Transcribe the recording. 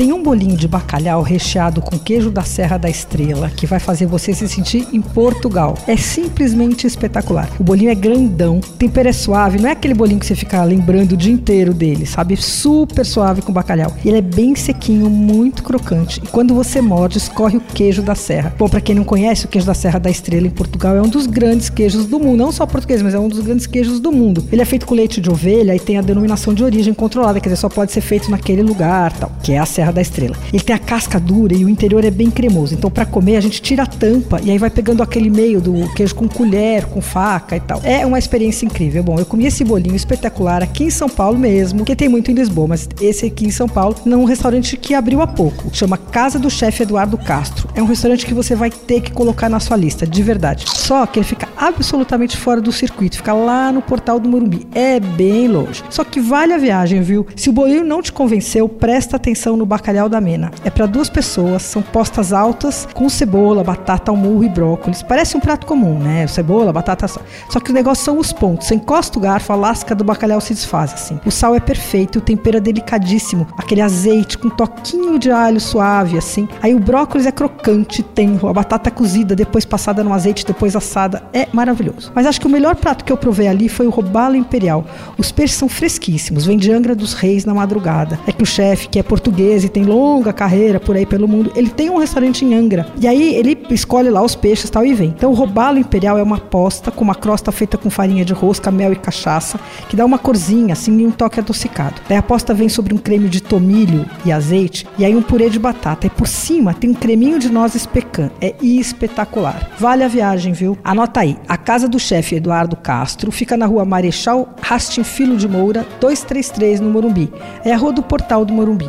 Tem um bolinho de bacalhau recheado com queijo da Serra da Estrela que vai fazer você se sentir em Portugal. É simplesmente espetacular. O bolinho é grandão, tempero é suave, não é aquele bolinho que você fica lembrando o dia inteiro dele, sabe? Super suave com bacalhau. Ele é bem sequinho, muito crocante. E quando você morde, escorre o queijo da Serra. Bom, para quem não conhece, o queijo da Serra da Estrela em Portugal é um dos grandes queijos do mundo. Não só português, mas é um dos grandes queijos do mundo. Ele é feito com leite de ovelha e tem a denominação de origem controlada, quer dizer, só pode ser feito naquele lugar, tal, que é a Serra Da Estrela. Ele tem a casca dura e o interior é bem cremoso. Então, para comer, a gente tira a tampa e aí vai pegando aquele meio do queijo com colher, com faca e tal. É uma experiência incrível. Bom, eu comi esse bolinho espetacular aqui em São Paulo mesmo, que tem muito em Lisboa, mas esse aqui em São Paulo, num restaurante que abriu há pouco. Chama Casa do Chefe Eduardo Castro. É um restaurante que você vai ter que colocar na sua lista, de verdade. Só que ele fica absolutamente fora do circuito, fica lá no portal do Morumbi. É bem longe. Só que vale a viagem, viu? Se o bolinho não te convenceu, presta atenção no bacalhau da Mena. É para duas pessoas, são postas altas com cebola, batata ao murro e brócolis. Parece um prato comum, né? Cebola, batata só. Só que o negócio são os pontos. Você encosta o garfo, a lasca do bacalhau se desfaz assim. O sal é perfeito, o tempero é delicadíssimo. Aquele azeite com um toquinho de alho suave assim. Aí o brócolis é crocante, tenro. A batata é cozida, depois passada no azeite, depois assada. É maravilhoso. Mas acho que o melhor prato que eu provei ali foi o robalo imperial. Os peixes são fresquíssimos, vem de Angra dos Reis na madrugada. É que o chefe, que é português e tem longa carreira por aí pelo mundo, ele tem um restaurante em Angra. E aí ele escolhe lá os peixes tal e vem. Então o robalo imperial é uma posta com uma crosta feita com farinha de rosca, mel e cachaça, que dá uma corzinha assim e um toque adocicado. Daí a posta vem sobre um creme de tomilho e azeite e aí um purê de batata. E por cima tem um creminho de nozes pecan. É espetacular. Vale a viagem, viu? Anota aí. A casa do chefe Eduardo Castro fica na rua Marechal Rastin Filho de Moura, 233 no Morumbi. É a rua do portal do Morumbi.